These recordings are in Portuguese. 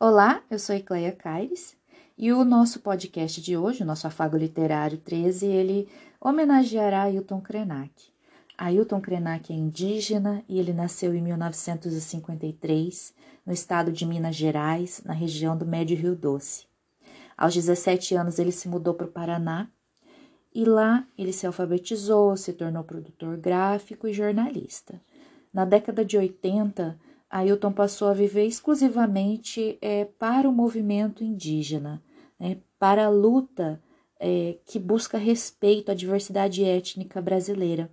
Olá, eu sou Ecleia Caires e o nosso podcast de hoje, o nosso Afago Literário 13, ele homenageará Ailton Krenak. Ailton Krenak é indígena e ele nasceu em 1953 no estado de Minas Gerais, na região do Médio Rio Doce. Aos 17 anos ele se mudou para o Paraná e lá ele se alfabetizou, se tornou produtor gráfico e jornalista. Na década de 80, Ailton passou a viver exclusivamente é, para o movimento indígena, né, para a luta é, que busca respeito à diversidade étnica brasileira.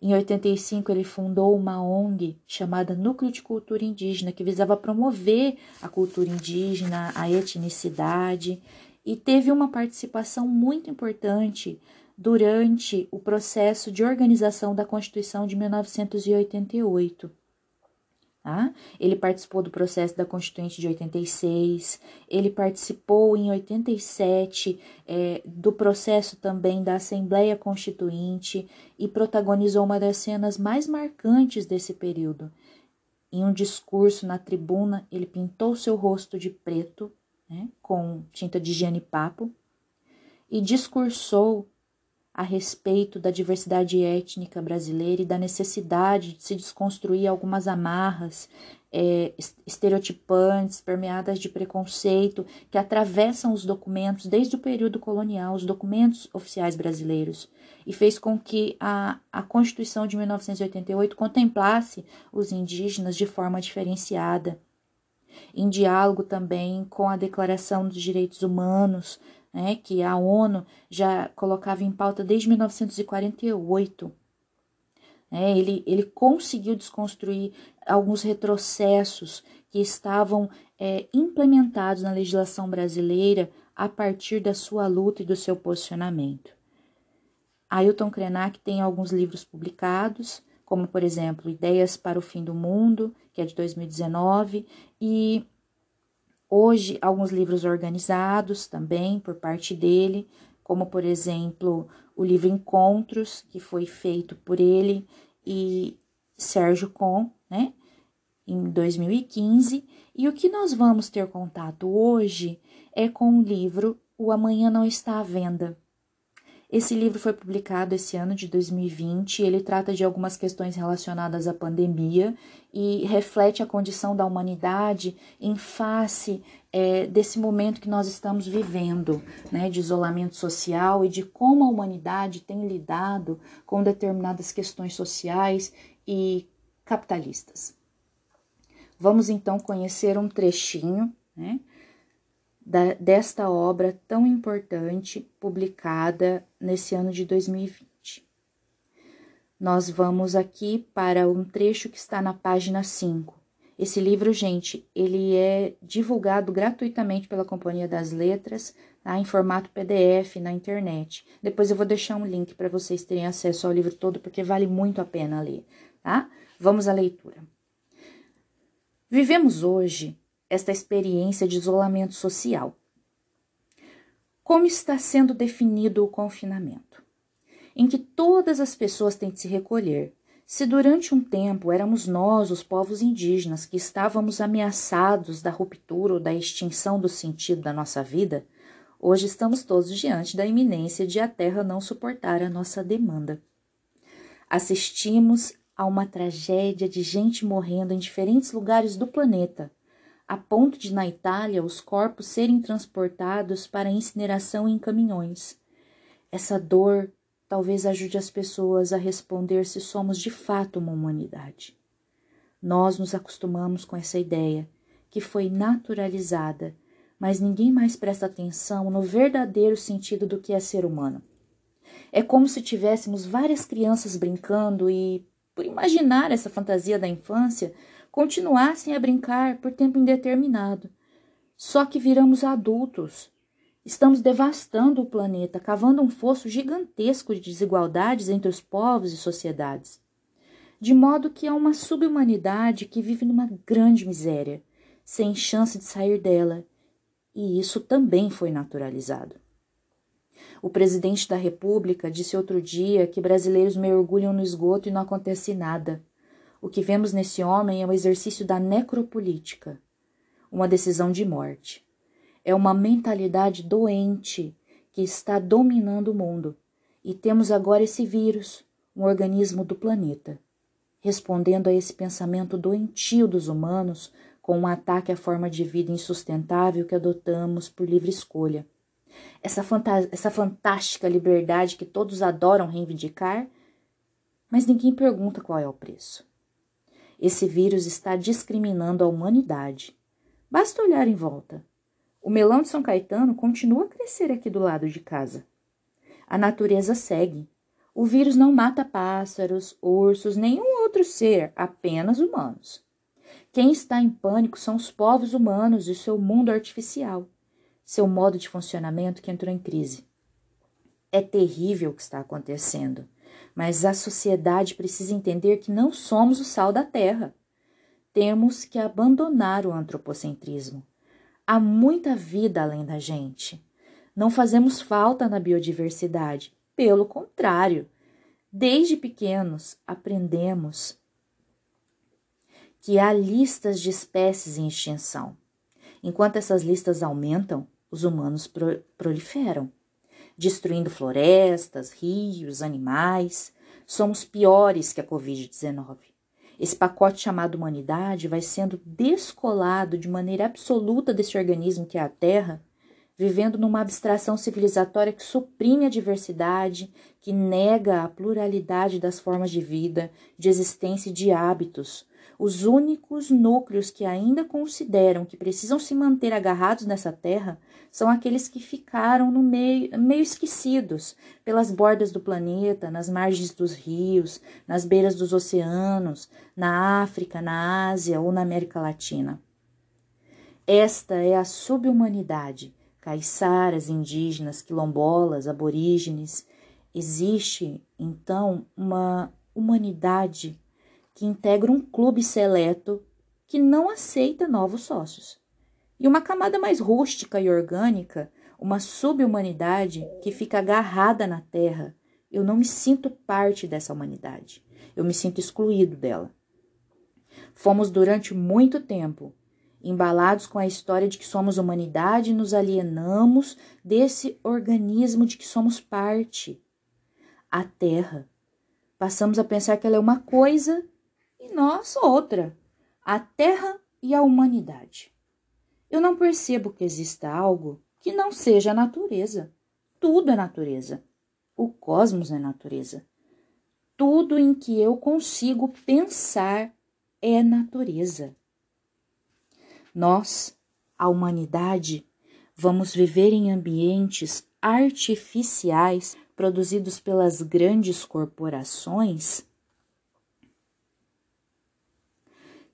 Em 85, ele fundou uma ONG chamada Núcleo de Cultura Indígena, que visava promover a cultura indígena, a etnicidade, e teve uma participação muito importante durante o processo de organização da Constituição de 1988. Tá? Ele participou do processo da Constituinte de 86, ele participou em 87 é, do processo também da Assembleia Constituinte e protagonizou uma das cenas mais marcantes desse período. Em um discurso na tribuna, ele pintou seu rosto de preto, né, com tinta de papo e discursou a respeito da diversidade étnica brasileira e da necessidade de se desconstruir algumas amarras é, estereotipantes, permeadas de preconceito, que atravessam os documentos desde o período colonial, os documentos oficiais brasileiros, e fez com que a, a Constituição de 1988 contemplasse os indígenas de forma diferenciada, em diálogo também com a Declaração dos Direitos Humanos, né, que a ONU já colocava em pauta desde 1948. É, ele, ele conseguiu desconstruir alguns retrocessos que estavam é, implementados na legislação brasileira a partir da sua luta e do seu posicionamento. Ailton Krenak tem alguns livros publicados, como, por exemplo, Ideias para o Fim do Mundo, que é de 2019, e Hoje, alguns livros organizados também por parte dele, como por exemplo o livro Encontros, que foi feito por ele e Sérgio Com, né, em 2015. E o que nós vamos ter contato hoje é com o livro O Amanhã Não Está à Venda, esse livro foi publicado esse ano de 2020. Ele trata de algumas questões relacionadas à pandemia e reflete a condição da humanidade em face é, desse momento que nós estamos vivendo, né, de isolamento social e de como a humanidade tem lidado com determinadas questões sociais e capitalistas. Vamos então conhecer um trechinho, né? Da, desta obra tão importante publicada nesse ano de 2020. Nós vamos aqui para um trecho que está na página 5. Esse livro, gente, ele é divulgado gratuitamente pela Companhia das Letras, tá? em formato PDF na internet. Depois eu vou deixar um link para vocês terem acesso ao livro todo, porque vale muito a pena ler, tá? Vamos à leitura. Vivemos hoje esta experiência de isolamento social. Como está sendo definido o confinamento? Em que todas as pessoas têm de se recolher. Se durante um tempo éramos nós, os povos indígenas, que estávamos ameaçados da ruptura ou da extinção do sentido da nossa vida, hoje estamos todos diante da iminência de a Terra não suportar a nossa demanda. Assistimos a uma tragédia de gente morrendo em diferentes lugares do planeta a ponto de, na Itália, os corpos serem transportados para incineração em caminhões. Essa dor talvez ajude as pessoas a responder se somos de fato uma humanidade. Nós nos acostumamos com essa ideia, que foi naturalizada, mas ninguém mais presta atenção no verdadeiro sentido do que é ser humano. É como se tivéssemos várias crianças brincando e, por imaginar essa fantasia da infância, continuassem a brincar por tempo indeterminado. Só que viramos adultos. Estamos devastando o planeta, cavando um fosso gigantesco de desigualdades entre os povos e sociedades. De modo que há uma subhumanidade que vive numa grande miséria, sem chance de sair dela. E isso também foi naturalizado. O presidente da República disse outro dia que brasileiros mergulham no esgoto e não acontece nada. O que vemos nesse homem é o exercício da necropolítica. uma decisão de morte. É uma mentalidade doente que está dominando o mundo. E temos agora esse vírus, um organismo do planeta, respondendo a esse pensamento doentio dos humanos com um ataque à forma de vida insustentável que adotamos por livre escolha. Essa, essa fantástica liberdade que todos adoram reivindicar, mas ninguém pergunta qual é o preço. Esse vírus está discriminando a humanidade. Basta olhar em volta. O melão de São Caetano continua a crescer aqui do lado de casa. A natureza segue. O vírus não mata pássaros, ursos, nenhum outro ser, apenas humanos. Quem está em pânico são os povos humanos e seu mundo artificial, seu modo de funcionamento que entrou em crise. É terrível o que está acontecendo, mas a sociedade precisa entender que não somos o sal da terra. Temos que abandonar o antropocentrismo. Há muita vida além da gente. Não fazemos falta na biodiversidade. Pelo contrário, desde pequenos aprendemos que há listas de espécies em extinção. Enquanto essas listas aumentam, os humanos pro proliferam, destruindo florestas, rios, animais. Somos piores que a Covid-19. Esse pacote chamado humanidade vai sendo descolado de maneira absoluta desse organismo que é a Terra, vivendo numa abstração civilizatória que suprime a diversidade, que nega a pluralidade das formas de vida, de existência e de hábitos, os únicos núcleos que ainda consideram que precisam se manter agarrados nessa terra são aqueles que ficaram no meio, meio esquecidos pelas bordas do planeta, nas margens dos rios, nas beiras dos oceanos, na África, na Ásia ou na América Latina. Esta é a subhumanidade, caiçaras, indígenas, quilombolas, aborígenes. Existe, então, uma humanidade que integra um clube seleto que não aceita novos sócios. E uma camada mais rústica e orgânica, uma subhumanidade que fica agarrada na terra. Eu não me sinto parte dessa humanidade. Eu me sinto excluído dela. Fomos durante muito tempo embalados com a história de que somos humanidade nos alienamos desse organismo de que somos parte. A Terra. Passamos a pensar que ela é uma coisa e nós outra, a Terra e a humanidade. Eu não percebo que exista algo que não seja a natureza. Tudo é natureza. O cosmos é natureza. Tudo em que eu consigo pensar é natureza. Nós, a humanidade, vamos viver em ambientes artificiais produzidos pelas grandes corporações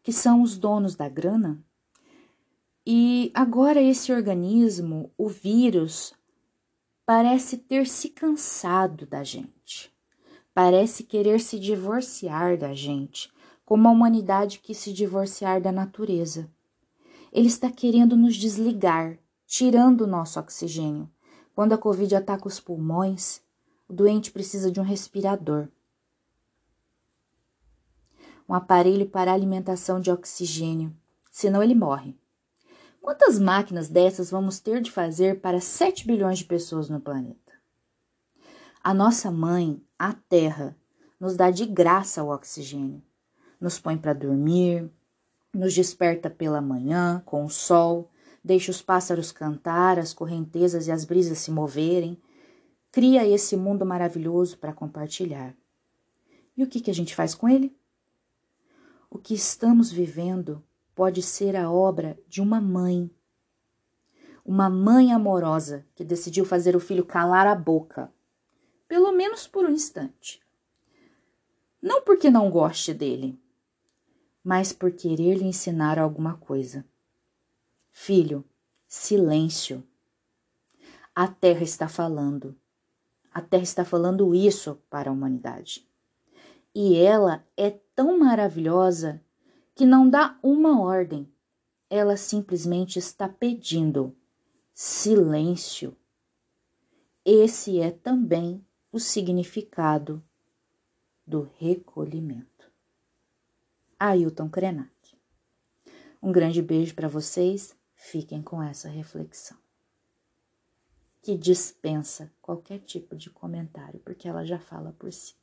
que são os donos da grana. E agora esse organismo, o vírus, parece ter se cansado da gente. Parece querer se divorciar da gente, como a humanidade quis se divorciar da natureza. Ele está querendo nos desligar, tirando o nosso oxigênio. Quando a Covid ataca os pulmões, o doente precisa de um respirador um aparelho para alimentação de oxigênio, senão ele morre. Quantas máquinas dessas vamos ter de fazer para 7 bilhões de pessoas no planeta? A nossa mãe, a Terra, nos dá de graça o oxigênio, nos põe para dormir, nos desperta pela manhã com o sol, deixa os pássaros cantar, as correntezas e as brisas se moverem, cria esse mundo maravilhoso para compartilhar. E o que, que a gente faz com ele? O que estamos vivendo pode ser a obra de uma mãe. Uma mãe amorosa que decidiu fazer o filho calar a boca, pelo menos por um instante. Não porque não goste dele, mas por querer lhe ensinar alguma coisa. Filho, silêncio. A Terra está falando. A Terra está falando isso para a humanidade. E ela é tão maravilhosa que não dá uma ordem. Ela simplesmente está pedindo silêncio. Esse é também o significado do recolhimento. Ailton Krenak. Um grande beijo para vocês. Fiquem com essa reflexão. Que dispensa qualquer tipo de comentário, porque ela já fala por si.